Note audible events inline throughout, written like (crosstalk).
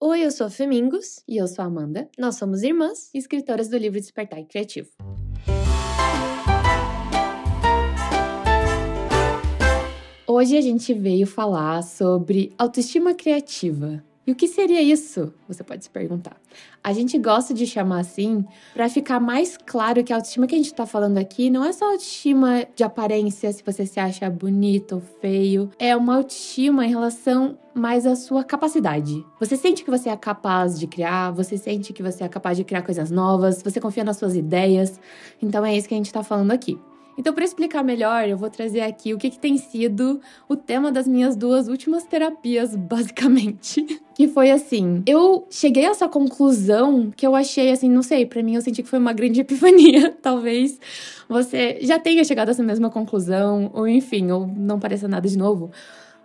Oi, eu sou Femingos. E eu sou Amanda. Nós somos irmãs e escritoras do livro Despertar Criativo. Hoje a gente veio falar sobre autoestima criativa. E o que seria isso? Você pode se perguntar. A gente gosta de chamar assim para ficar mais claro que a autoestima que a gente está falando aqui não é só autoestima de aparência, se você se acha bonito ou feio. É uma autoestima em relação mais à sua capacidade. Você sente que você é capaz de criar, você sente que você é capaz de criar coisas novas, você confia nas suas ideias. Então é isso que a gente está falando aqui. Então, para explicar melhor, eu vou trazer aqui o que, que, tem sido o tema das minhas duas últimas terapias, (laughs) basicamente. Que foi assim: eu cheguei a essa conclusão que eu achei assim, não sei, para mim eu senti que foi uma grande (laughs) epifania. Talvez você já tenha chegado a essa mesma conclusão, ou enfim, ou não pareça nada de novo.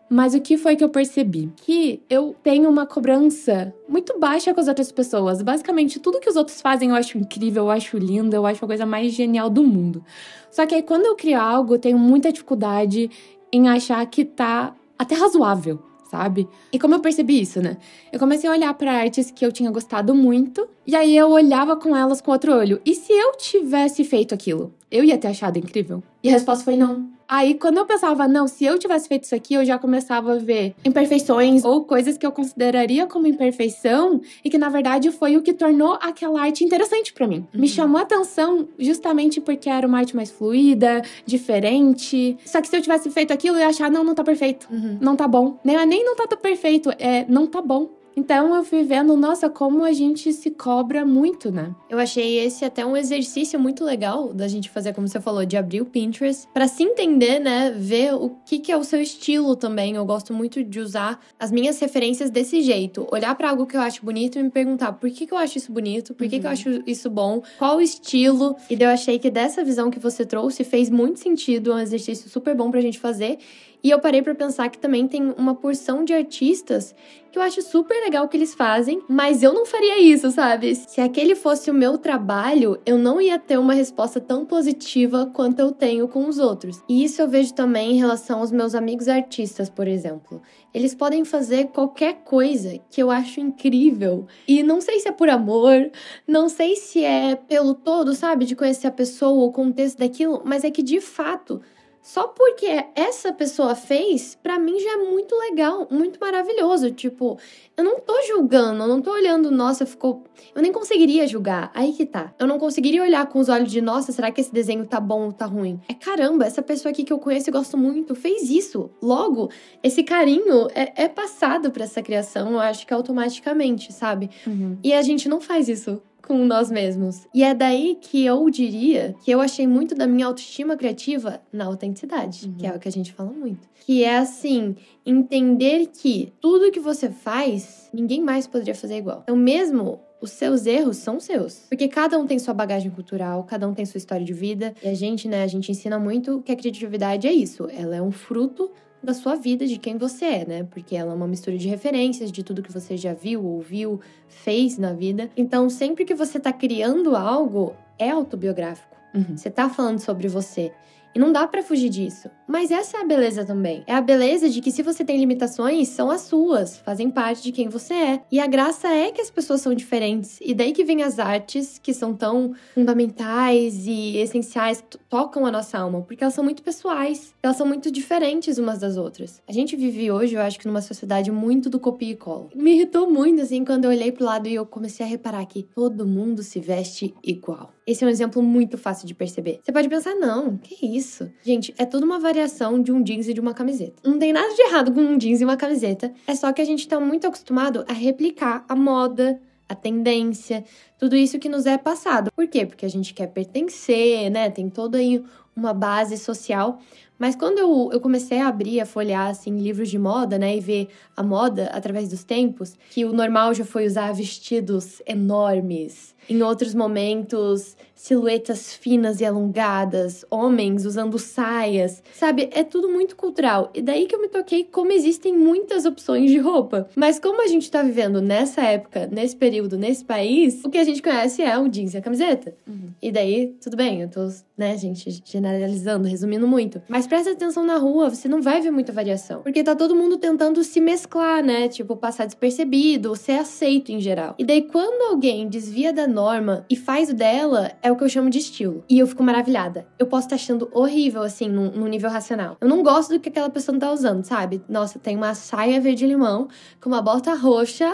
Mas o que foi que eu percebi? Que eu tenho uma cobrança muito baixa com as outras pessoas. Basicamente, tudo que os outros fazem eu acho incrível, eu acho lindo, eu acho a coisa mais genial do mundo. Só que aí quando eu crio algo, eu tenho muita dificuldade em achar que tá até razoável, sabe? E como eu percebi isso, né? Eu comecei a olhar para artes que eu tinha gostado muito, e aí eu olhava com elas com outro olho. E se eu tivesse feito aquilo, eu ia ter achado incrível? E a resposta foi não. Aí, quando eu pensava, não, se eu tivesse feito isso aqui, eu já começava a ver imperfeições ou coisas que eu consideraria como imperfeição e que, na verdade, foi o que tornou aquela arte interessante para mim. Uhum. Me chamou a atenção justamente porque era uma arte mais fluida, diferente. Só que se eu tivesse feito aquilo, eu ia achar, não, não tá perfeito. Uhum. Não tá bom. Nem, nem não tá tão perfeito, é, não tá bom. Então eu fui vendo, nossa, como a gente se cobra muito, né? Eu achei esse até um exercício muito legal da gente fazer, como você falou, de abrir o Pinterest para se entender, né? Ver o que, que é o seu estilo também. Eu gosto muito de usar as minhas referências desse jeito. Olhar para algo que eu acho bonito e me perguntar por que, que eu acho isso bonito, por que, uhum. que eu uhum. acho isso bom, qual o estilo. E eu achei que dessa visão que você trouxe fez muito sentido, é um exercício super bom pra gente fazer. E eu parei para pensar que também tem uma porção de artistas que eu acho super legal o que eles fazem, mas eu não faria isso, sabe? Se aquele fosse o meu trabalho, eu não ia ter uma resposta tão positiva quanto eu tenho com os outros. E isso eu vejo também em relação aos meus amigos artistas, por exemplo. Eles podem fazer qualquer coisa que eu acho incrível. E não sei se é por amor, não sei se é pelo todo, sabe? De conhecer a pessoa, o contexto daquilo, mas é que de fato só porque essa pessoa fez, para mim já é muito legal, muito maravilhoso. Tipo, eu não tô julgando, eu não tô olhando, nossa, ficou. Eu nem conseguiria julgar. Aí que tá. Eu não conseguiria olhar com os olhos de, nossa, será que esse desenho tá bom ou tá ruim? É caramba, essa pessoa aqui que eu conheço e gosto muito fez isso. Logo, esse carinho é, é passado para essa criação, eu acho que automaticamente, sabe? Uhum. E a gente não faz isso com nós mesmos. E é daí que eu diria que eu achei muito da minha autoestima criativa na autenticidade, uhum. que é o que a gente fala muito. Que é assim, entender que tudo que você faz, ninguém mais poderia fazer igual. Então, mesmo os seus erros são seus. Porque cada um tem sua bagagem cultural, cada um tem sua história de vida. E a gente, né, a gente ensina muito que a criatividade é isso. Ela é um fruto da sua vida, de quem você é, né? Porque ela é uma mistura de referências, de tudo que você já viu, ouviu, fez na vida. Então, sempre que você tá criando algo, é autobiográfico. Uhum. Você tá falando sobre você. E não dá para fugir disso. Mas essa é a beleza também. É a beleza de que se você tem limitações, são as suas, fazem parte de quem você é. E a graça é que as pessoas são diferentes. E daí que vem as artes que são tão fundamentais e essenciais, tocam a nossa alma, porque elas são muito pessoais. Elas são muito diferentes umas das outras. A gente vive hoje, eu acho que numa sociedade muito do copia e cola. Me irritou muito assim quando eu olhei pro lado e eu comecei a reparar que todo mundo se veste igual. Esse é um exemplo muito fácil de perceber. Você pode pensar, não, que isso? Gente, é tudo uma variação de um jeans e de uma camiseta. Não tem nada de errado com um jeans e uma camiseta. É só que a gente tá muito acostumado a replicar a moda, a tendência, tudo isso que nos é passado. Por quê? Porque a gente quer pertencer, né? Tem toda aí uma base social. Mas quando eu, eu comecei a abrir, a folhear, assim, livros de moda, né, e ver a moda através dos tempos, que o normal já foi usar vestidos enormes, em outros momentos, silhuetas finas e alongadas, homens usando saias, sabe? É tudo muito cultural. E daí que eu me toquei como existem muitas opções de roupa. Mas como a gente tá vivendo nessa época, nesse período, nesse país, o que a gente conhece é o jeans e a camiseta. Uhum. E daí, tudo bem, eu tô, né, gente, generalizando, resumindo muito. Mas Mas presta atenção na rua, você não vai ver muita variação. Porque tá todo mundo tentando se mesclar, né? Tipo, passar despercebido, ser aceito em geral. E daí, quando alguém desvia da norma e faz o dela, é o que eu chamo de estilo. E eu fico maravilhada. Eu posso estar achando horrível, assim, num, num nível racional. Eu não gosto do que aquela pessoa tá usando, sabe? Nossa, tem uma saia verde-limão com uma bota roxa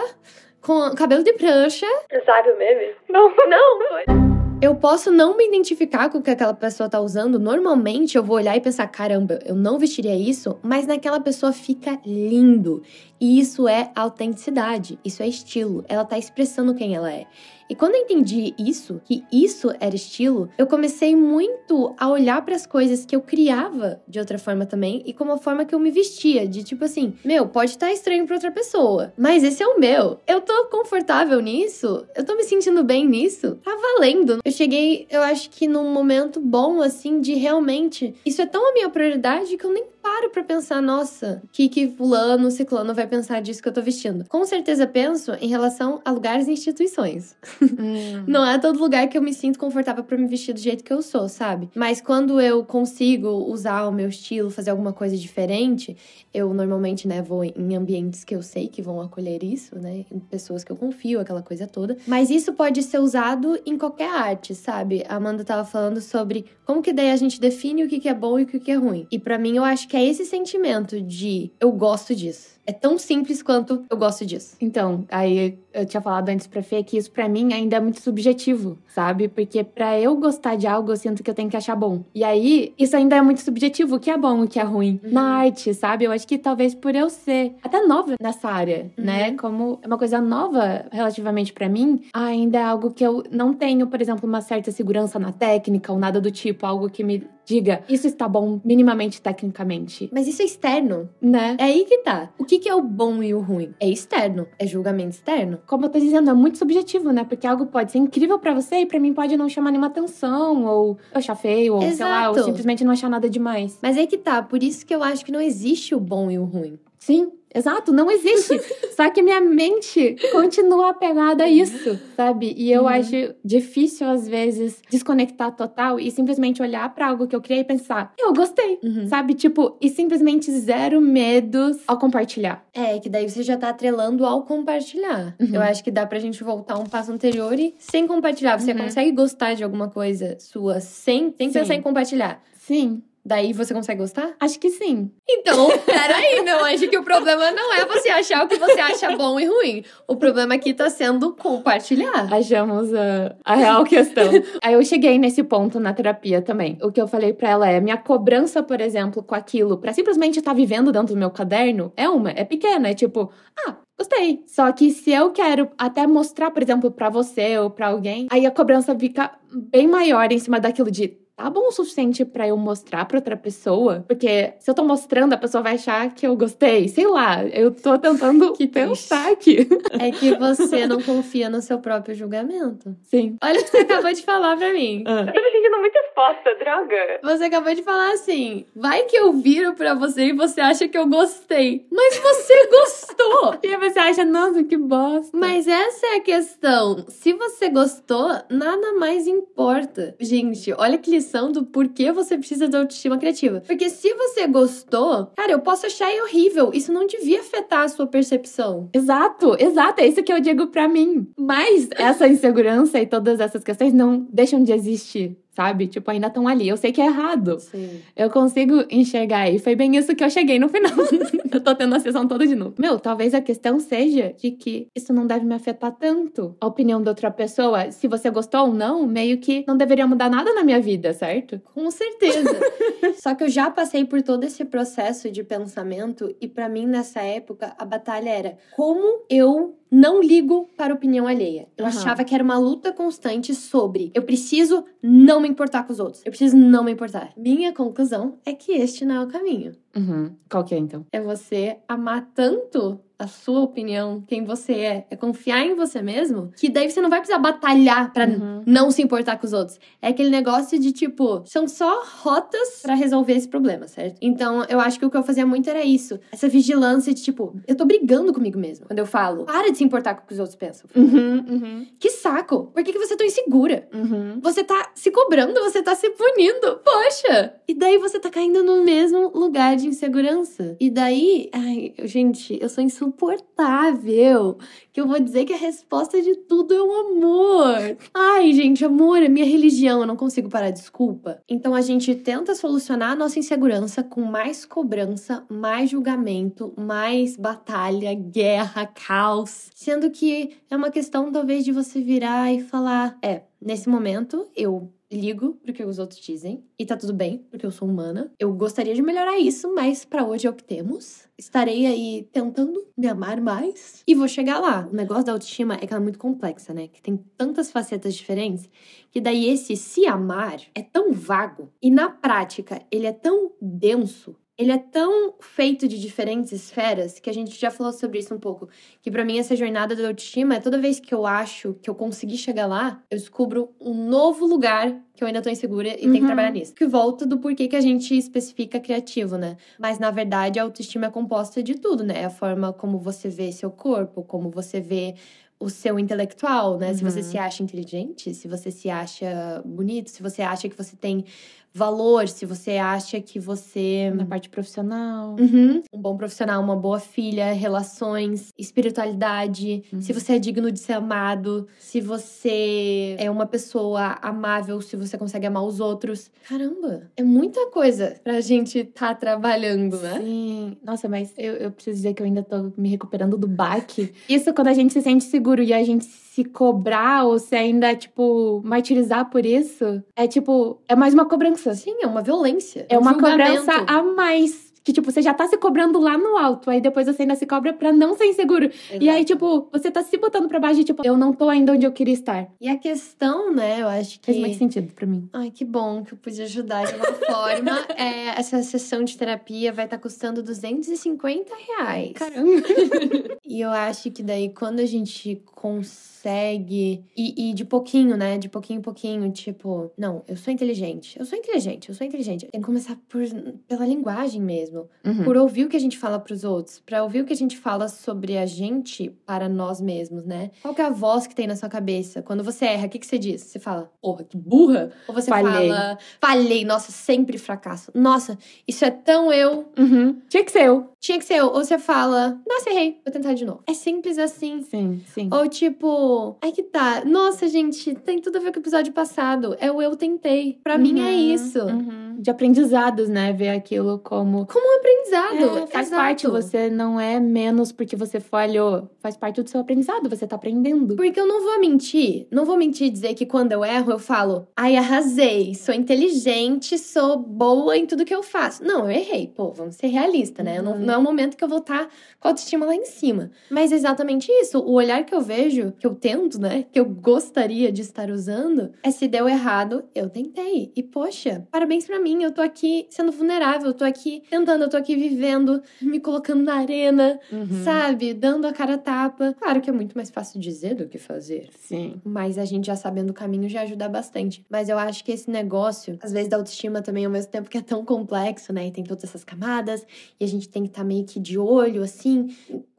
com cabelo de prancha. Sabe o meme? Não, não. Eu posso não me identificar com o que aquela pessoa tá usando. Normalmente eu vou olhar e pensar: caramba, eu não vestiria isso, mas naquela pessoa fica lindo. E isso é autenticidade, isso é estilo. Ela tá expressando quem ela é. E quando eu entendi isso, que isso era estilo, eu comecei muito a olhar para as coisas que eu criava de outra forma também e como a forma que eu me vestia, de tipo assim, meu, pode estar tá estranho para outra pessoa, mas esse é o meu. Eu tô confortável nisso? Eu tô me sentindo bem nisso? Tá valendo. Eu cheguei, eu acho que num momento bom assim de realmente, isso é tão a minha prioridade que eu nem paro para pensar, nossa, o que que fulano, ciclano vai pensar disso que eu tô vestindo. Com certeza penso em relação a lugares e instituições. Hum. (laughs) Não é todo lugar que eu me sinto confortável para me vestir do jeito que eu sou, sabe? Mas quando eu consigo usar o meu estilo, fazer alguma coisa diferente, eu normalmente, né, vou em ambientes que eu sei que vão acolher isso, né? Em pessoas que eu confio, aquela coisa toda. Mas isso pode ser usado em qualquer arte, sabe? A Amanda tava falando sobre como que daí a gente define o que é bom e o que é ruim. E para mim, eu acho que é esse sentimento de eu gosto disso. É tão simples quanto eu gosto disso. Então, aí eu tinha falado antes pra Fê que isso para mim ainda é muito subjetivo, sabe? Porque para eu gostar de algo, eu sinto que eu tenho que achar bom. E aí, isso ainda é muito subjetivo, o que é bom, o que é ruim. Uhum. Na arte, sabe? Eu acho que talvez por eu ser até nova nessa área, uhum. né? Como é uma coisa nova relativamente para mim, ainda é algo que eu não tenho, por exemplo, uma certa segurança na técnica ou nada do tipo, algo que me diga, isso está bom minimamente tecnicamente. Mas isso é externo, né? É aí que tá. O que, que é o bom e o ruim? É externo, é julgamento externo. Como eu tô dizendo, é muito subjetivo, né? Porque algo pode ser incrível para você e para mim pode não chamar nenhuma atenção, ou achar feio, ou Exato. sei lá, ou simplesmente não achar nada demais. Mas é que tá, por isso que eu acho que não existe o bom e o ruim. Sim, Exato, não existe. (laughs) Só que minha mente continua apegada a isso, sabe? E eu uhum. acho difícil, às vezes, desconectar total e simplesmente olhar para algo que eu criei e pensar, eu gostei, uhum. sabe? Tipo, e simplesmente zero medos ao compartilhar. É, que daí você já tá atrelando ao compartilhar. Uhum. Eu acho que dá pra gente voltar um passo anterior e sem compartilhar. Você uhum. consegue gostar de alguma coisa sua sem, sem pensar em compartilhar. Sim. Daí você consegue gostar? Acho que sim. Então, peraí, meu anjo, que o problema não é você achar o que você acha bom e ruim. O problema aqui tá sendo compartilhar. Achamos a, a real questão. (laughs) Aí eu cheguei nesse ponto na terapia também. O que eu falei para ela é: minha cobrança, por exemplo, com aquilo, para simplesmente estar tá vivendo dentro do meu caderno, é uma, é pequena. É tipo, ah, gostei. Só que se eu quero até mostrar, por exemplo, para você ou para alguém, aí a cobrança fica bem maior em cima daquilo de tá bom o suficiente para eu mostrar para outra pessoa? Porque se eu tô mostrando, a pessoa vai achar que eu gostei. Sei lá, eu tô tentando (laughs) que pensar aqui. É que você não confia no seu próprio julgamento. Sim. Olha o que você acabou de falar pra mim. Ah. Eu tô me sentindo muito exposta, droga. Você acabou de falar assim: vai que eu viro pra você e você acha que eu gostei. Mas você (laughs) gostou! e aí você acha, nossa, que bosta. Mas essa é a questão. Se você gostou, nada mais importa. Gente, olha que lição do porquê você precisa da autoestima criativa. Porque se você gostou, cara, eu posso achar horrível. Isso não devia afetar a sua percepção. Exato, exato. É isso que eu digo para mim. Mas (laughs) essa insegurança e todas essas questões não deixam de existir sabe? Tipo, ainda estão ali. Eu sei que é errado. Sim. Eu consigo enxergar. E foi bem isso que eu cheguei no final. (laughs) eu tô tendo a sessão toda de novo. Meu, talvez a questão seja de que isso não deve me afetar tanto. A opinião da outra pessoa, se você gostou ou não, meio que não deveria mudar nada na minha vida, certo? Com certeza. (laughs) Só que eu já passei por todo esse processo de pensamento e para mim nessa época a batalha era como eu não ligo para a opinião alheia. Eu uhum. achava que era uma luta constante sobre eu preciso não me importar com os outros. Eu preciso não me importar. Minha conclusão é que este não é o caminho. Uhum. Qual que é então? É você amar tanto a sua opinião, quem você é, é confiar em você mesmo, que daí você não vai precisar batalhar para uhum. não se importar com os outros. É aquele negócio de tipo, são só rotas para resolver esse problema, certo? Então, eu acho que o que eu fazia muito era isso, essa vigilância de tipo, eu tô brigando comigo mesmo. Quando eu falo, para de se importar com o que os outros pensam. Uhum, uhum. Que saco! Por que, que você é tão insegura? Uhum. Você tá se cobrando, você tá se punindo. Poxa! E daí você tá caindo no mesmo lugar de insegurança. E daí, ai, gente, eu sou insuportável insuportável que eu vou dizer que a resposta de tudo é o amor. Ai, gente, amor é minha religião, eu não consigo parar, desculpa. Então a gente tenta solucionar a nossa insegurança com mais cobrança, mais julgamento, mais batalha, guerra, caos. Sendo que é uma questão talvez de você virar e falar: é, nesse momento eu ligo pro que os outros dizem e tá tudo bem, porque eu sou humana. Eu gostaria de melhorar isso, mas para hoje é o que temos. Estarei aí tentando me amar mais e vou chegar lá. O negócio da autoestima é que ela é muito complexa, né? Que tem tantas facetas diferentes que daí esse se amar é tão vago e na prática ele é tão denso ele é tão feito de diferentes esferas que a gente já falou sobre isso um pouco. Que para mim essa jornada da autoestima é toda vez que eu acho que eu consegui chegar lá, eu descubro um novo lugar que eu ainda tô insegura e uhum. tenho que uhum. trabalhar nisso. Que volta do porquê que a gente especifica criativo, né? Mas na verdade a autoestima é composta de tudo, né? É a forma como você vê seu corpo, como você vê o seu intelectual, né? Uhum. Se você uhum. se acha inteligente, se você se acha bonito, se você acha que você tem valor, se você acha que você. Na parte profissional. Uhum, um bom profissional, uma boa filha, relações, espiritualidade, uhum. se você é digno de ser amado, se você é uma pessoa amável, se você consegue amar os outros. Caramba, é muita coisa pra gente tá trabalhando, né? Sim. Nossa, mas eu, eu preciso dizer que eu ainda tô me recuperando do baque. (laughs) Isso quando a gente se sente seguro e a gente se cobrar ou se ainda, tipo, martirizar por isso, é tipo, é mais uma cobrança. Sim, é uma violência. É, é um uma julgamento. cobrança a mais que, tipo, você já tá se cobrando lá no alto, aí depois você ainda se cobra pra não ser inseguro. Exato. E aí, tipo, você tá se botando pra baixo e, tipo, eu não tô ainda onde eu queria estar. E a questão, né, eu acho que. Faz muito sentido pra mim. Ai, que bom que eu pude ajudar de uma forma. (laughs) É, essa sessão de terapia vai estar tá custando 250 reais. Caramba! (laughs) e eu acho que daí, quando a gente consegue. E, e de pouquinho, né? De pouquinho em pouquinho, tipo, não, eu sou inteligente. Eu sou inteligente, eu sou inteligente. Tem que começar por, pela linguagem mesmo mesmo, uhum. por ouvir o que a gente fala para os outros, para ouvir o que a gente fala sobre a gente para nós mesmos, né? Qual que é a voz que tem na sua cabeça? Quando você erra, o que, que você diz? Você fala, porra, que burra? Ou você falhei. fala, falhei, nossa, sempre fracasso. Nossa, isso é tão eu. Uhum. Tinha que ser eu. Tinha que ser eu. Ou você fala, nossa, errei, vou tentar de novo. É simples assim. Sim, sim. Ou tipo, aí que tá. Nossa, gente, tem tudo a ver com o episódio passado. É o eu tentei. Pra uhum, mim é uhum, isso. Uhum. De aprendizados, né? Ver aquilo como como um aprendizado. É, faz Exato. parte, você não é menos porque você falhou. Faz parte do seu aprendizado, você tá aprendendo. Porque eu não vou mentir, não vou mentir e dizer que quando eu erro, eu falo, ai, arrasei, sou inteligente, sou boa em tudo que eu faço. Não, eu errei. Pô, vamos ser realistas, né? Uhum. Não, não é o momento que eu vou estar tá com a autoestima lá em cima. Mas é exatamente isso. O olhar que eu vejo, que eu tento, né? Que eu gostaria de estar usando, é se deu errado, eu tentei. E, poxa, parabéns para mim, eu tô aqui sendo vulnerável, eu tô aqui tentando, eu tô aqui vivendo, me colocando na arena, uhum. sabe? Dando a cara a tapa. Claro que é muito mais fácil dizer do que fazer. Sim. Mas a gente já sabendo o caminho já ajuda bastante. Mas eu acho que esse negócio, às vezes da autoestima também, ao mesmo tempo que é tão complexo, né? E tem todas essas camadas, e a gente tem que estar tá meio que de olho, assim,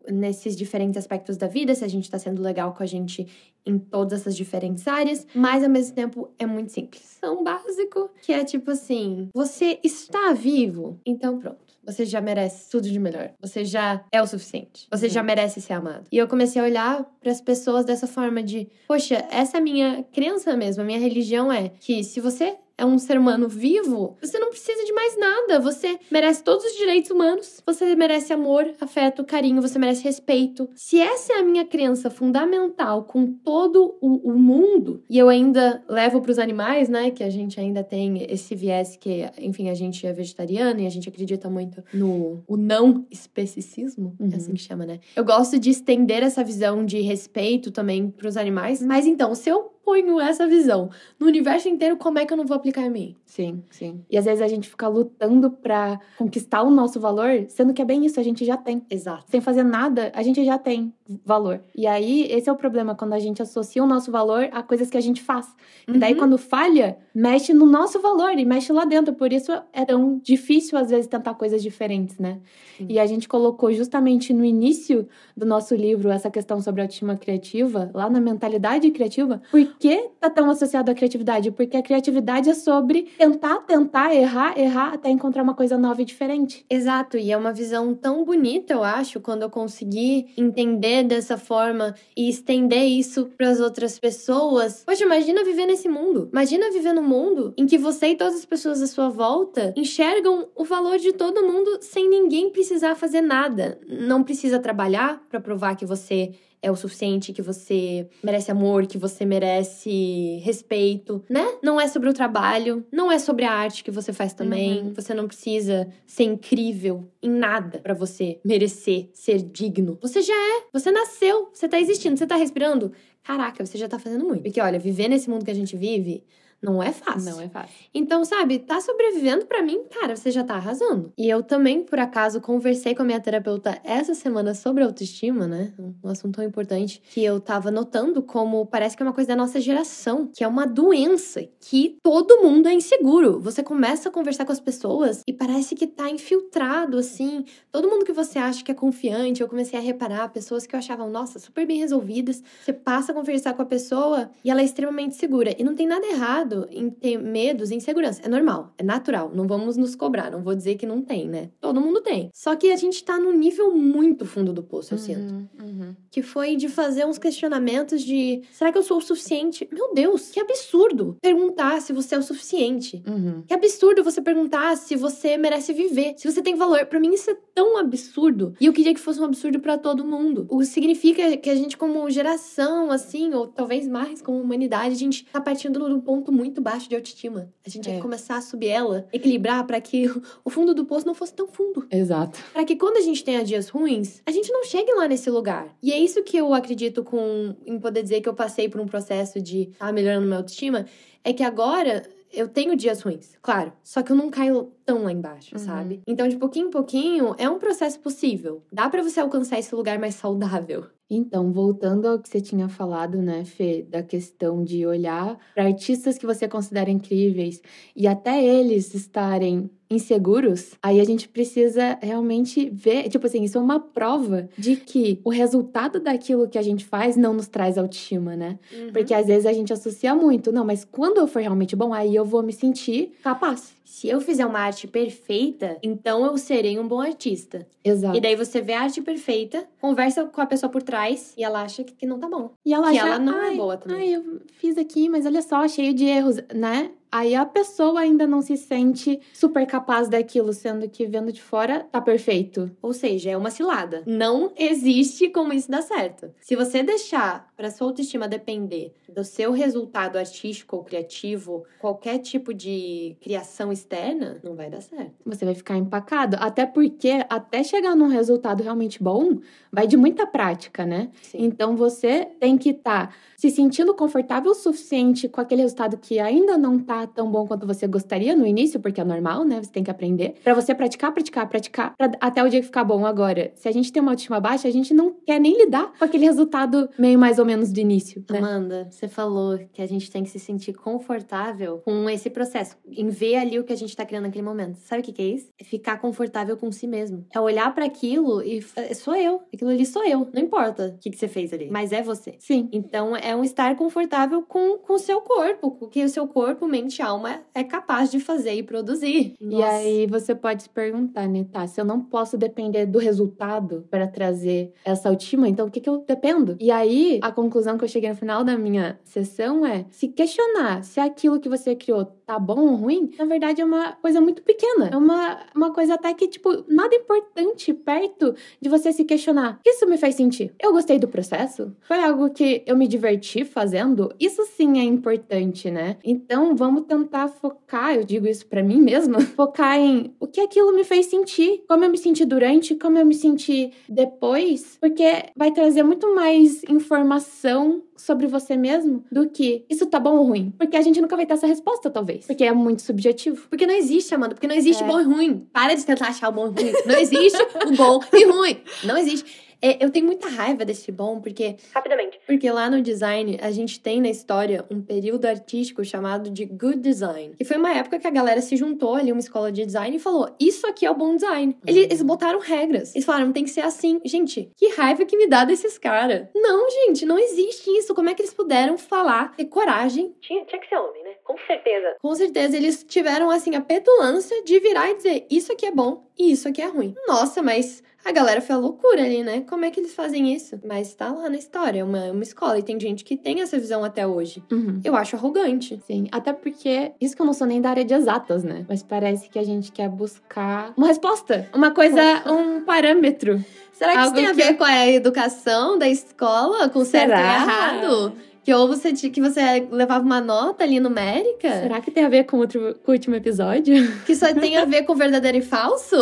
nesses diferentes aspectos da vida, se a gente tá sendo legal com a gente em todas essas diferentes áreas, mas ao mesmo tempo é muito simples. É um básico que é tipo assim: você está vivo, então pronto. Você já merece tudo de melhor. Você já é o suficiente. Você já merece ser amado. E eu comecei a olhar para as pessoas dessa forma de, poxa, essa minha crença mesmo, a minha religião é que se você é um ser humano vivo, você não precisa de mais nada. Você merece todos os direitos humanos. Você merece amor, afeto, carinho, você merece respeito. Se essa é a minha crença fundamental com todo o, o mundo, e eu ainda levo para os animais, né? Que a gente ainda tem esse viés que, enfim, a gente é vegetariano e a gente acredita muito no o não especicismo, é uhum. é assim que chama, né? Eu gosto de estender essa visão de respeito também para os animais. Mas então, se eu ponho essa visão no universo inteiro, como é que eu não vou aplicar em mim? Sim, sim. E às vezes a gente fica lutando pra conquistar o nosso valor, sendo que é bem isso, a gente já tem. Exato. Sem fazer nada, a gente já tem valor. E aí, esse é o problema, quando a gente associa o nosso valor a coisas que a gente faz. Uhum. E daí, uhum. quando falha, mexe no nosso valor e mexe lá dentro. Por isso é tão difícil, às vezes, tentar coisas diferentes, né? Sim. E a gente colocou justamente no início do nosso livro essa questão sobre a autoestima criativa, lá na mentalidade criativa. Por que tá tão associado à criatividade? Porque a criatividade é sobre tentar, tentar, errar, errar, até encontrar uma coisa nova e diferente. Exato. E é uma visão tão bonita, eu acho, quando eu consegui entender dessa forma e estender isso para as outras pessoas. Poxa, imagina viver nesse mundo. Imagina viver num mundo em que você e todas as pessoas à sua volta enxergam o valor de todo mundo sem ninguém precisar fazer nada. Não precisa trabalhar para provar que você é o suficiente, que você merece amor, que você merece respeito, né? Não é sobre o trabalho, não é sobre a arte que você faz também. Uhum. Você não precisa ser incrível em nada para você merecer ser digno. Você já é, você nasceu, você tá existindo, você tá respirando. Caraca, você já tá fazendo muito. Porque olha, viver nesse mundo que a gente vive não é fácil. Não é fácil. Então, sabe, tá sobrevivendo para mim, cara, você já tá arrasando. E eu também, por acaso, conversei com a minha terapeuta essa semana sobre autoestima, né? Um assunto tão importante que eu tava notando como parece que é uma coisa da nossa geração, que é uma doença que todo mundo é inseguro. Você começa a conversar com as pessoas e parece que tá infiltrado assim. Todo mundo que você acha que é confiante, eu comecei a reparar pessoas que eu achava, nossa, super bem resolvidas. Você passa a conversar com a pessoa e ela é extremamente segura. E não tem nada errado errado em ter medos e insegurança. É normal, é natural. Não vamos nos cobrar. Não vou dizer que não tem, né? Todo mundo tem. Só que a gente tá num nível muito fundo do poço, eu uhum, sinto. Uhum. Que foi de fazer uns questionamentos de: será que eu sou o suficiente? Meu Deus, que absurdo perguntar se você é o suficiente. Uhum. Que absurdo você perguntar se você merece viver, se você tem valor. Para mim, isso é tão absurdo. E eu queria que fosse um absurdo para todo mundo. O que significa que a gente, como geração, assim, ou talvez mais como humanidade, a gente tá partindo de um ponto muito baixo de autoestima. A gente é. tem que começar a subir ela, equilibrar para que (laughs) o fundo do poço não fosse tão fundo. Exato. Para que quando a gente tenha dias ruins, a gente não chegue lá nesse lugar. E é isso que eu acredito com em poder dizer que eu passei por um processo de estar tá melhorando minha autoestima, é que agora eu tenho dias ruins, claro. Só que eu não caio tão lá embaixo, uhum. sabe? Então, de pouquinho em pouquinho, é um processo possível. Dá para você alcançar esse lugar mais saudável. Então, voltando ao que você tinha falado, né, Fê, da questão de olhar para artistas que você considera incríveis e até eles estarem inseguros, aí a gente precisa realmente ver, tipo assim, isso é uma prova de que o resultado daquilo que a gente faz não nos traz autoestima, né? Uhum. Porque às vezes a gente associa muito, não, mas quando eu for realmente bom, aí eu vou me sentir capaz. Se eu fizer uma arte perfeita, então eu serei um bom artista. Exato. E daí você vê a arte perfeita, conversa com a pessoa por trás e ela acha que, não tá bom. E ela que acha, ela não é boa também. Ai, eu fiz aqui, mas olha só, cheio de erros, né? Aí a pessoa ainda não se sente super capaz daquilo, sendo que vendo de fora tá perfeito. Ou seja, é uma cilada. Não existe como isso dar certo. Se você deixar para sua autoestima depender do seu resultado artístico ou criativo, qualquer tipo de criação externa, não vai dar certo. Você vai ficar empacado. Até porque, até chegar num resultado realmente bom, vai de muita prática, né? Sim. Então você tem que estar tá se sentindo confortável o suficiente com aquele resultado que ainda não tá tão bom quanto você gostaria no início, porque é normal, né? Você tem que aprender. para você praticar, praticar, praticar, pra, até o dia que ficar bom. Agora, se a gente tem uma autoestima baixa, a gente não quer nem lidar com aquele resultado meio mais ou menos de início. Né? Amanda, você falou que a gente tem que se sentir confortável com esse processo, em ver ali o que a gente tá criando naquele momento. Sabe o que, que é isso? É ficar confortável com si mesmo. É olhar para aquilo e sou eu. Aquilo ali sou eu. Não importa o que, que você fez ali, mas é você. Sim. Então é um estar confortável com o seu corpo, com o que o seu corpo, mente alma é capaz de fazer e produzir. Nossa. E aí você pode se perguntar, né, tá? Se eu não posso depender do resultado para trazer essa autoestima, então o que, que eu dependo? E aí a conclusão que eu cheguei no final da minha sessão é se questionar se aquilo que você criou tá bom ou ruim, na verdade é uma coisa muito pequena. É uma, uma coisa até que, tipo, nada importante perto de você se questionar. Isso me faz sentir. Eu gostei do processo? Foi algo que eu me diverti fazendo? Isso sim é importante, né? Então vamos tentar focar, eu digo isso para mim mesma, (laughs) focar em o que aquilo me fez sentir, como eu me senti durante, como eu me senti depois, porque vai trazer muito mais informação sobre você mesmo do que isso tá bom ou ruim. Porque a gente nunca vai ter essa resposta, talvez. Porque é muito subjetivo. Porque não existe, Amanda. Porque não existe é. bom e ruim. Para de tentar achar o bom e ruim. Não existe o bom e ruim. Não existe. É, eu tenho muita raiva desse bom, porque. Rapidamente. Porque lá no design, a gente tem na história um período artístico chamado de good design. Que foi uma época que a galera se juntou ali, uma escola de design, e falou: Isso aqui é o bom design. Uhum. Eles, botaram regras. Eles falaram: tem que ser assim. Gente, que raiva que me dá desses caras. Não, gente, não existe isso. Como é que eles puderam falar, ter coragem? Tinha, tinha que ser homem, né? Com certeza. Com certeza, eles tiveram, assim, a petulância de virar e dizer: Isso aqui é bom e isso aqui é ruim. Nossa, mas a galera foi a loucura ali, né? Como é que eles fazem isso? Mas tá lá na história, é uma, uma escola. E tem gente que tem essa visão até hoje. Uhum. Eu acho arrogante. Sim, até porque, isso que eu não sou nem da área de exatas, né? Mas parece que a gente quer buscar uma resposta, uma coisa, um parâmetro. Será que Algo isso tem a ver com a educação da escola? Com certo e errado? Que ou você que você levava uma nota ali numérica. Será que tem a ver com, outro, com o último episódio? (laughs) Que só tem a ver com verdadeiro e falso?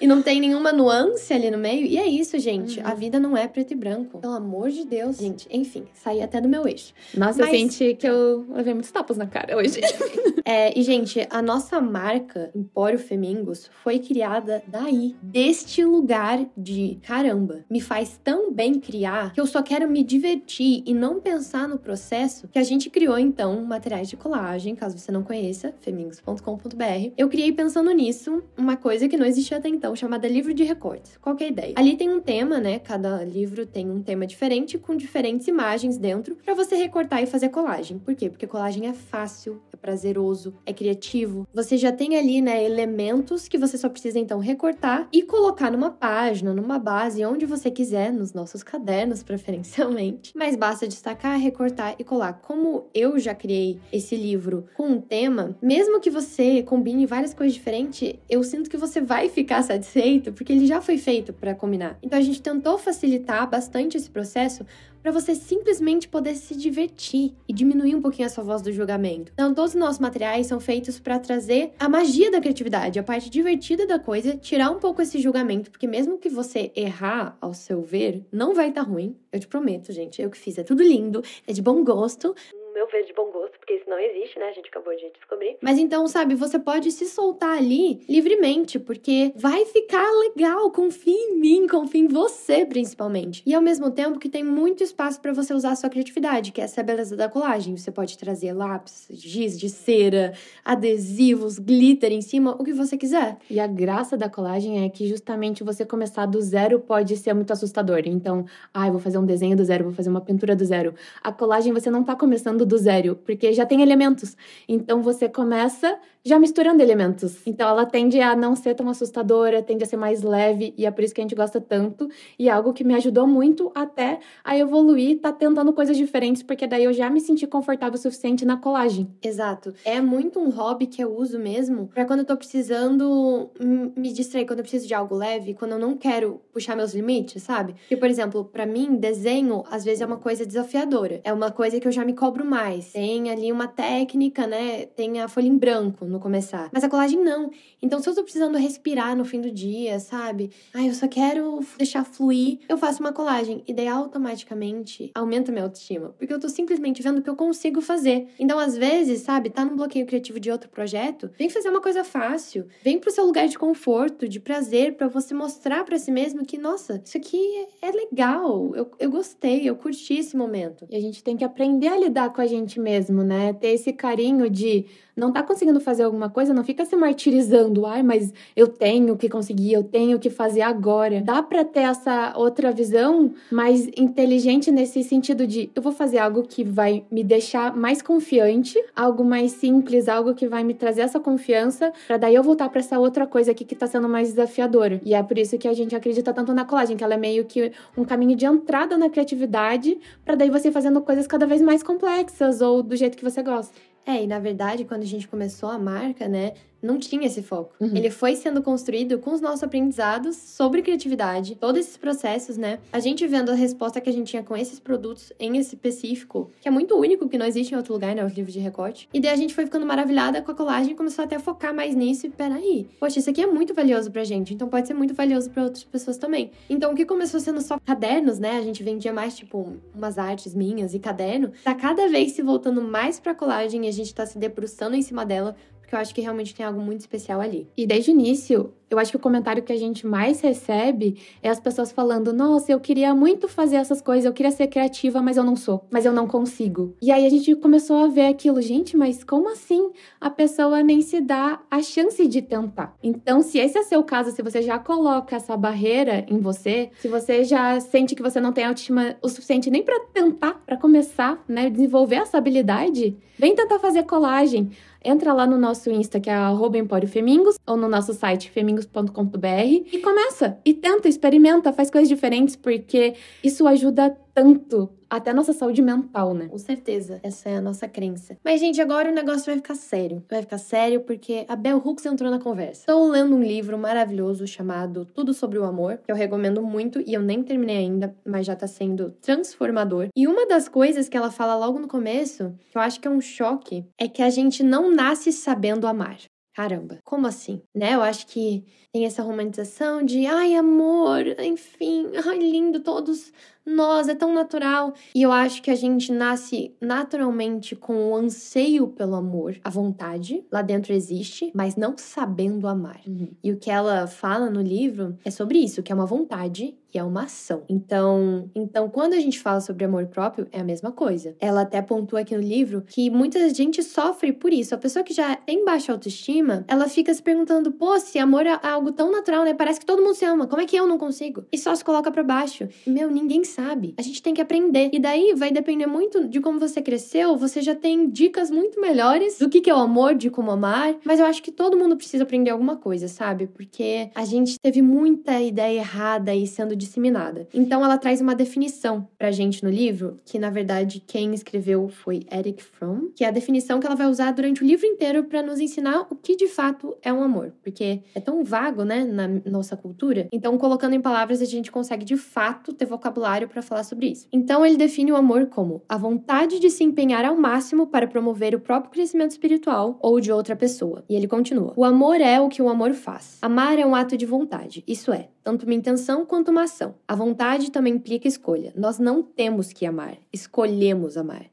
E não tem nenhuma nuance ali no meio? E é isso, gente. Uhum. A vida não é preto e branco. Pelo amor de Deus. Gente, enfim, saí até do meu eixo. Nossa, Mas... eu senti que eu levei muitos tapas na cara hoje. (laughs) é, e, gente, a nossa marca, Empório Femingos, foi criada daí. Deste lugar de caramba. Me faz tão bem criar que eu só quero me divertir e não pensar no processo que a gente criou então materiais de colagem, caso você não conheça, femingos.com.br. Eu criei pensando nisso uma coisa que não existia até então, chamada livro de recortes. Qual é a ideia? Ali tem um tema, né? Cada livro tem um tema diferente com diferentes imagens dentro para você recortar e fazer colagem. Por quê? Porque colagem é fácil, é prazeroso, é criativo. Você já tem ali, né, elementos que você só precisa então recortar e colocar numa página, numa base, onde você quiser, nos nossos cadernos (laughs) preferencialmente. Mas basta destacar, recortar recortar e colar. Como eu já criei esse livro com um tema, mesmo que você combine várias coisas diferentes, eu sinto que você vai ficar satisfeito porque ele já foi feito para combinar. Então a gente tentou facilitar bastante esse processo para você simplesmente poder se divertir e diminuir um pouquinho a sua voz do julgamento. Então, todos os nossos materiais são feitos para trazer a magia da criatividade, a parte divertida da coisa, tirar um pouco esse julgamento, porque mesmo que você errar ao seu ver, não vai estar tá ruim. Eu te prometo, gente. Eu que fiz, é tudo lindo, é de bom gosto meu ver, de bom gosto, porque isso não existe, né? A gente acabou de descobrir. Mas então, sabe, você pode se soltar ali livremente, porque vai ficar legal. Confie em mim, confie em você, principalmente. E ao mesmo tempo que tem muito espaço para você usar a sua criatividade, que essa é a beleza da colagem. Você pode trazer lápis, giz de cera, adesivos, glitter em cima, o que você quiser. E a graça da colagem é que justamente você começar do zero pode ser muito assustador. Então, ah, eu vou fazer um desenho do zero, vou fazer uma pintura do zero. A colagem você não tá começando do zero, porque já tem elementos. Então você começa já misturando elementos. Então ela tende a não ser tão assustadora, tende a ser mais leve, e é por isso que a gente gosta tanto. E é algo que me ajudou muito até a evoluir, tá tentando coisas diferentes, porque daí eu já me senti confortável o suficiente na colagem. Exato. É muito um hobby que eu uso mesmo para quando eu tô precisando me distrair, quando eu preciso de algo leve, quando eu não quero puxar meus limites, sabe? Porque, por exemplo, para mim, desenho às vezes é uma coisa desafiadora. É uma coisa que eu já me cobro mais. Tem ali uma técnica, né? Tem a folha em branco no começar. Mas a colagem não. Então, se eu tô precisando respirar no fim do dia, sabe? Ah, eu só quero deixar fluir, eu faço uma colagem. E daí automaticamente aumenta minha autoestima. Porque eu tô simplesmente vendo que eu consigo fazer. Então, às vezes, sabe, tá num bloqueio criativo de outro projeto, vem fazer uma coisa fácil. Vem pro seu lugar de conforto, de prazer, para você mostrar para si mesmo que, nossa, isso aqui é legal. Eu, eu gostei, eu curti esse momento. E a gente tem que aprender a lidar com a gente mesmo, né? Ter esse carinho de não tá conseguindo fazer alguma coisa, não fica se martirizando. Ai, mas eu tenho que conseguir, eu tenho que fazer agora. Dá para ter essa outra visão mais inteligente nesse sentido de eu vou fazer algo que vai me deixar mais confiante, algo mais simples, algo que vai me trazer essa confiança, para daí eu voltar para essa outra coisa aqui que tá sendo mais desafiadora. E é por isso que a gente acredita tanto na colagem, que ela é meio que um caminho de entrada na criatividade, para daí você fazendo coisas cada vez mais complexas ou do jeito que você gosta. É, e na verdade, quando a gente começou a marca, né, não tinha esse foco. Uhum. Ele foi sendo construído com os nossos aprendizados sobre criatividade, todos esses processos, né? A gente vendo a resposta que a gente tinha com esses produtos em específico, que é muito único, que não existe em outro lugar, né? Os livros de recorte. E daí a gente foi ficando maravilhada com a colagem e começou até a focar mais nisso. E peraí, poxa, isso aqui é muito valioso pra gente, então pode ser muito valioso para outras pessoas também. Então o que começou sendo só cadernos, né? A gente vendia mais, tipo, umas artes minhas e caderno. Tá cada vez se voltando mais pra colagem e a gente tá se debruçando em cima dela porque eu acho que realmente tem algo muito especial ali. E desde o início, eu acho que o comentário que a gente mais recebe é as pessoas falando: Nossa, eu queria muito fazer essas coisas, eu queria ser criativa, mas eu não sou, mas eu não consigo. E aí a gente começou a ver aquilo, gente, mas como assim a pessoa nem se dá a chance de tentar? Então, se esse é seu caso, se você já coloca essa barreira em você, se você já sente que você não tem autoestima o suficiente nem para tentar, para começar, né, desenvolver essa habilidade, vem tentar fazer colagem entra lá no nosso Insta, que é arroba Femingos, ou no nosso site femingos.com.br e começa. E tenta, experimenta, faz coisas diferentes, porque isso ajuda tanto até a nossa saúde mental, né? Com certeza. Essa é a nossa crença. Mas, gente, agora o negócio vai ficar sério. Vai ficar sério porque a Bell Hooks entrou na conversa. Estou lendo um livro maravilhoso chamado Tudo sobre o Amor, que eu recomendo muito e eu nem terminei ainda, mas já tá sendo transformador. E uma das coisas que ela fala logo no começo, que eu acho que é um choque, é que a gente não nasce sabendo amar. Caramba, como assim? Né? Eu acho que tem essa romantização de ai, amor, enfim, ai, lindo, todos nós, é tão natural. E eu acho que a gente nasce naturalmente com o anseio pelo amor, a vontade, lá dentro existe, mas não sabendo amar. Uhum. E o que ela fala no livro é sobre isso, que é uma vontade que é uma ação. Então, então quando a gente fala sobre amor próprio, é a mesma coisa. Ela até pontua aqui no livro que muita gente sofre por isso. A pessoa que já tem baixa autoestima, ela fica se perguntando: "Pô, se amor é algo tão natural, né? Parece que todo mundo se ama. Como é que eu não consigo?" E só se coloca para baixo. Meu, ninguém sabe. A gente tem que aprender. E daí vai depender muito de como você cresceu, você já tem dicas muito melhores do que é o amor, de como amar, mas eu acho que todo mundo precisa aprender alguma coisa, sabe? Porque a gente teve muita ideia errada e sendo disseminada. Então ela traz uma definição pra gente no livro, que na verdade quem escreveu foi Eric Fromm, que é a definição que ela vai usar durante o livro inteiro para nos ensinar o que de fato é um amor, porque é tão vago, né, na nossa cultura. Então, colocando em palavras, a gente consegue de fato ter vocabulário para falar sobre isso. Então, ele define o amor como a vontade de se empenhar ao máximo para promover o próprio crescimento espiritual ou de outra pessoa. E ele continua: O amor é o que o amor faz. Amar é um ato de vontade, isso é, tanto uma intenção quanto uma ação. A vontade também implica escolha. Nós não temos que amar, escolhemos amar.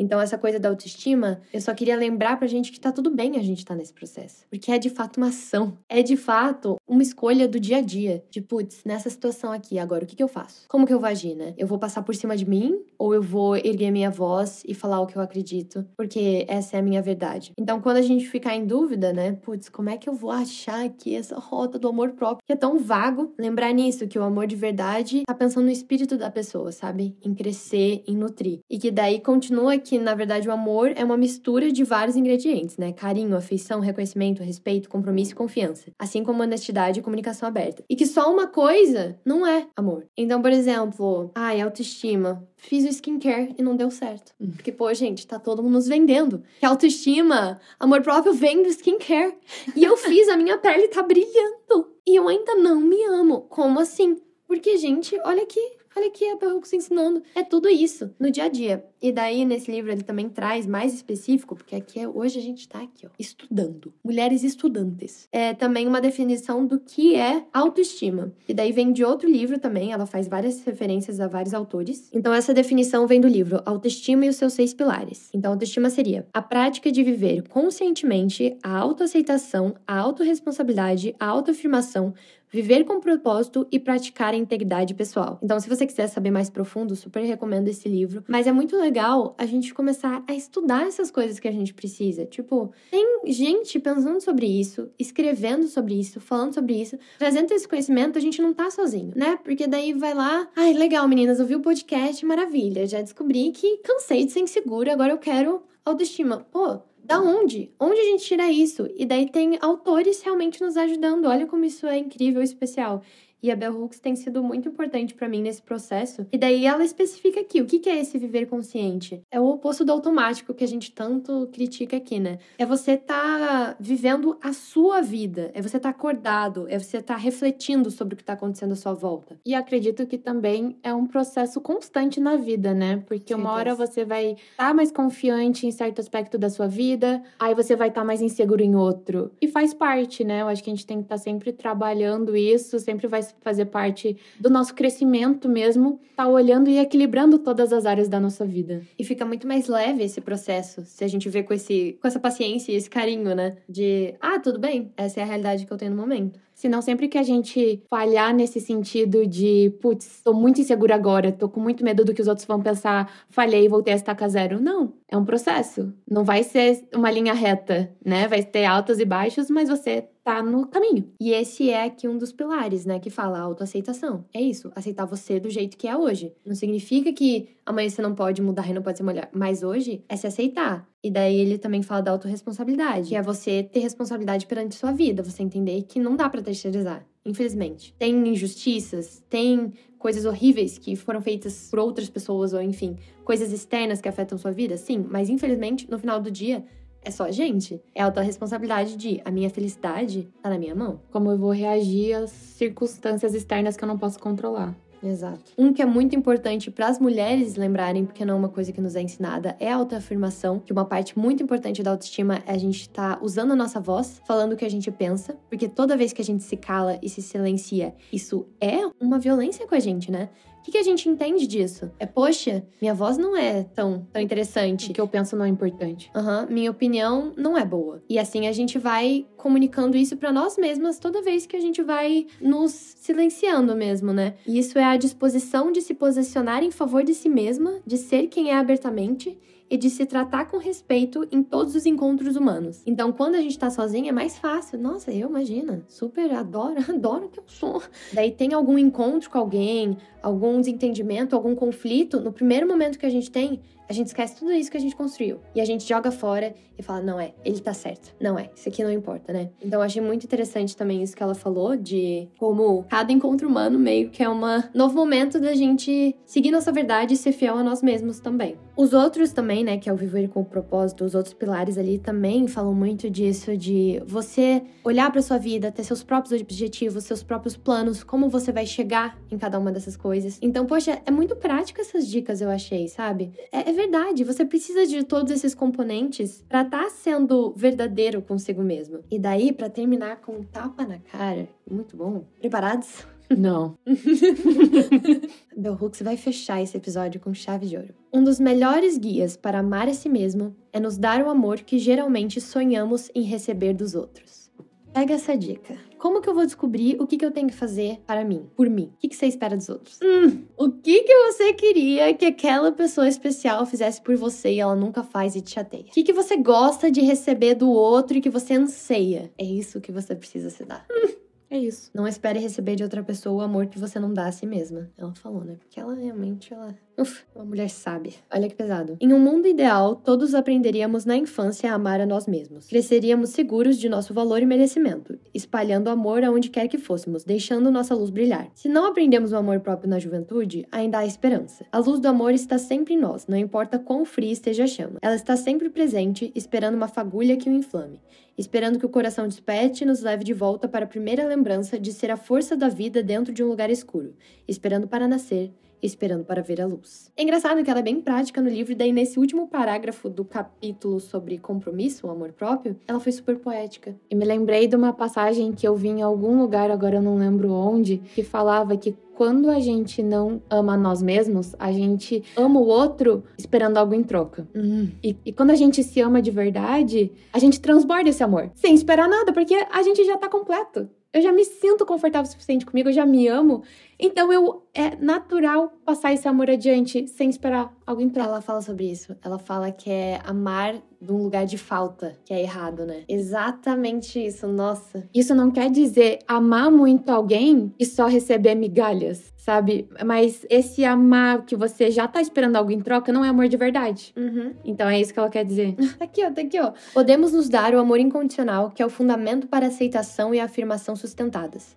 Então, essa coisa da autoestima, eu só queria lembrar pra gente que tá tudo bem a gente tá nesse processo. Porque é de fato uma ação. É de fato uma escolha do dia a dia. De, putz, nessa situação aqui, agora o que, que eu faço? Como que eu vou agir, né? Eu vou passar por cima de mim? Ou eu vou erguer minha voz e falar o que eu acredito? Porque essa é a minha verdade. Então, quando a gente ficar em dúvida, né? Putz, como é que eu vou achar aqui essa rota do amor próprio? Que é tão vago. Lembrar nisso, que o amor de verdade tá pensando no espírito da pessoa, sabe? Em crescer, em nutrir. E que daí continua aqui que, na verdade, o amor é uma mistura de vários ingredientes, né? Carinho, afeição, reconhecimento, respeito, compromisso e confiança. Assim como honestidade e comunicação aberta. E que só uma coisa não é amor. Então, por exemplo, ai, autoestima. Fiz o skincare e não deu certo. Hum. Porque, pô, gente, tá todo mundo nos vendendo. Que autoestima, amor próprio vem do skincare. E eu fiz, a minha pele tá brilhando. E eu ainda não me amo. Como assim? Porque, gente, olha aqui, olha aqui a Perrux ensinando. É tudo isso no dia a dia. E daí, nesse livro, ele também traz mais específico, porque aqui é, hoje a gente tá aqui, ó, estudando. Mulheres estudantes. É também uma definição do que é autoestima. E daí vem de outro livro também, ela faz várias referências a vários autores. Então, essa definição vem do livro Autoestima e os seus seis pilares. Então, autoestima seria a prática de viver conscientemente a autoaceitação, a autorresponsabilidade, a autoafirmação, viver com propósito e praticar a integridade pessoal. Então, se você quiser saber mais profundo, super recomendo esse livro. Mas é muito legal a gente começar a estudar essas coisas que a gente precisa. Tipo, tem gente pensando sobre isso, escrevendo sobre isso, falando sobre isso, trazendo esse conhecimento, a gente não tá sozinho, né? Porque daí vai lá, ai, legal, meninas, ouvi o podcast, maravilha, já descobri que cansei de ser insegura, agora eu quero autoestima. Pô, da onde? Onde a gente tira isso? E daí tem autores realmente nos ajudando. Olha como isso é incrível especial. E a Bell Hooks tem sido muito importante para mim nesse processo. E daí ela especifica aqui o que é esse viver consciente. É o oposto do automático que a gente tanto critica aqui, né? É você tá vivendo a sua vida, é você tá acordado, é você tá refletindo sobre o que tá acontecendo à sua volta. E acredito que também é um processo constante na vida, né? Porque uma hora você vai estar tá mais confiante em certo aspecto da sua vida, aí você vai estar tá mais inseguro em outro. E faz parte, né? Eu acho que a gente tem que estar tá sempre trabalhando isso, sempre vai fazer parte do nosso crescimento mesmo, tá olhando e equilibrando todas as áreas da nossa vida. E fica muito mais leve esse processo, se a gente vê com esse com essa paciência e esse carinho, né? De, ah, tudo bem, essa é a realidade que eu tenho no momento. Senão, sempre que a gente falhar nesse sentido de, putz, tô muito insegura agora, tô com muito medo do que os outros vão pensar, falhei, voltei a estaca zero. Não, é um processo. Não vai ser uma linha reta, né? Vai ter altos e baixos, mas você tá no caminho. E esse é aqui um dos pilares, né, que fala autoaceitação. É isso, aceitar você do jeito que é hoje. Não significa que amanhã você não pode mudar e não pode ser mulher, mas hoje é se aceitar. E daí ele também fala da autorresponsabilidade, que é você ter responsabilidade perante sua vida, você entender que não dá para terceirizar, infelizmente. Tem injustiças, tem coisas horríveis que foram feitas por outras pessoas ou enfim, coisas externas que afetam sua vida, sim, mas infelizmente no final do dia é só gente. É a autorresponsabilidade de a minha felicidade tá na minha mão. Como eu vou reagir às circunstâncias externas que eu não posso controlar. Exato. Um que é muito importante para as mulheres lembrarem, porque não é uma coisa que nos é ensinada, é a autoafirmação, que uma parte muito importante da autoestima é a gente estar tá usando a nossa voz, falando o que a gente pensa, porque toda vez que a gente se cala e se silencia, isso é uma violência com a gente, né? O que, que, a gente entende disso? É, poxa, minha voz não é tão, tão interessante. O que eu penso não é importante. Uhum, minha opinião não é boa. E assim a gente vai comunicando isso para nós mesmas toda vez que a gente vai nos silenciando mesmo, né? E isso é a disposição de se posicionar em favor de si mesma, de ser quem é abertamente e de se tratar com respeito em todos os encontros humanos. Então, quando a gente tá sozinha, é mais fácil. Nossa, eu imagina, super adoro, (laughs) adoro que eu sou. Daí tem algum encontro com alguém, algum desentendimento, algum conflito, no primeiro momento que a gente tem, a gente esquece tudo isso que a gente construiu. E a gente joga fora e fala: não é, ele tá certo. Não é, isso aqui não importa, né? Então eu achei muito interessante também isso que ela falou, de como cada encontro humano meio que é um novo momento da gente seguir nossa verdade e ser fiel a nós mesmos também. Os outros também, né, que é o viver com o propósito, os outros pilares ali também falam muito disso, de você olhar para sua vida, ter seus próprios objetivos, seus próprios planos, como você vai chegar em cada uma dessas coisas. Então, poxa, é muito prático essas dicas, eu achei, sabe? É, é verdade, você precisa de todos esses componentes para estar tá sendo verdadeiro consigo mesmo. E daí, para terminar com um tapa na cara, muito bom. Preparados? Não. (laughs) Bell Hooks vai fechar esse episódio com chave de ouro. Um dos melhores guias para amar a si mesmo é nos dar o amor que geralmente sonhamos em receber dos outros. Pega essa dica. Como que eu vou descobrir o que, que eu tenho que fazer para mim, por mim? O que, que você espera dos outros? Hum, o que, que você queria que aquela pessoa especial fizesse por você e ela nunca faz e te chateia? O que, que você gosta de receber do outro e que você anseia? É isso que você precisa se dar. Hum. É isso. Não espere receber de outra pessoa o amor que você não dá a si mesma. Ela falou, né? Porque ela realmente, ela Uf, uma mulher sábia. Olha que pesado. Em um mundo ideal, todos aprenderíamos na infância a amar a nós mesmos. Cresceríamos seguros de nosso valor e merecimento, espalhando amor aonde quer que fôssemos, deixando nossa luz brilhar. Se não aprendemos o amor próprio na juventude, ainda há esperança. A luz do amor está sempre em nós, não importa quão fria esteja a chama. Ela está sempre presente, esperando uma fagulha que o inflame, esperando que o coração desperte e nos leve de volta para a primeira lembrança de ser a força da vida dentro de um lugar escuro, esperando para nascer esperando para ver a luz. É engraçado que ela é bem prática no livro, daí nesse último parágrafo do capítulo sobre compromisso, o amor próprio, ela foi super poética. E me lembrei de uma passagem que eu vi em algum lugar, agora eu não lembro onde, que falava que quando a gente não ama nós mesmos, a gente ama o outro esperando algo em troca. Uhum. E, e, quando a gente se ama de verdade, a gente transborda esse amor, sem esperar nada, porque a gente já tá completo. Eu já me sinto confortável o suficiente comigo, eu já me amo. Então eu é natural passar esse amor adiante sem esperar algo entrar. Ela fala sobre isso. Ela fala que é amar de um lugar de falta, que é errado, né? Exatamente isso, nossa. Isso não quer dizer amar muito alguém e só receber migalhas, sabe? Mas esse amar que você já tá esperando algo em troca não é amor de verdade. Uhum. Então é isso que ela quer dizer. (laughs) tá aqui, ó, tá aqui, ó. Podemos nos dar o amor incondicional, que é o fundamento para a aceitação e a afirmação sustentadas.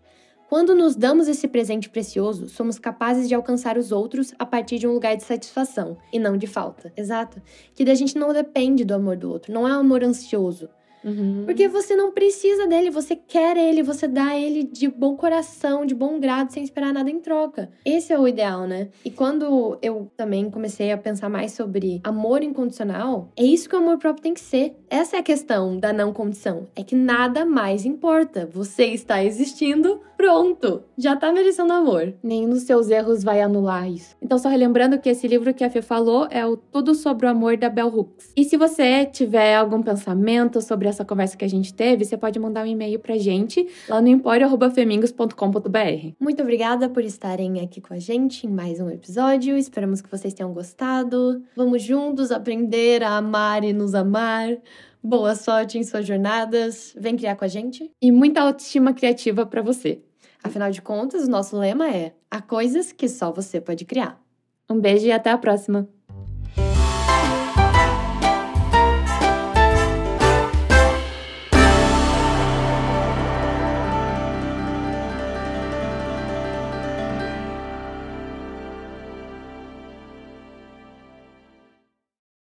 Quando nos damos esse presente precioso, somos capazes de alcançar os outros a partir de um lugar de satisfação e não de falta. Exato. Que da gente não depende do amor do outro, não é um amor ansioso. Uhum. Porque você não precisa dele, você quer ele, você dá ele de bom coração, de bom grado, sem esperar nada em troca. Esse é o ideal, né? E quando eu também comecei a pensar mais sobre amor incondicional, é isso que o amor próprio tem que ser. Essa é a questão da não condição. É que nada mais importa. Você está existindo, pronto. Já tá merecendo amor. Nenhum dos seus erros vai anular isso. Então, só relembrando que esse livro que a Fê falou é o Tudo sobre o Amor da Bell Hooks. E se você tiver algum pensamento sobre essa conversa que a gente teve, você pode mandar um e-mail pra gente lá no empório.femingos.com.br. Muito obrigada por estarem aqui com a gente em mais um episódio. Esperamos que vocês tenham gostado. Vamos juntos aprender a amar e nos amar. Boa sorte em suas jornadas. Vem criar com a gente. E muita autoestima criativa para você. Afinal de contas, o nosso lema é: há coisas que só você pode criar. Um beijo e até a próxima!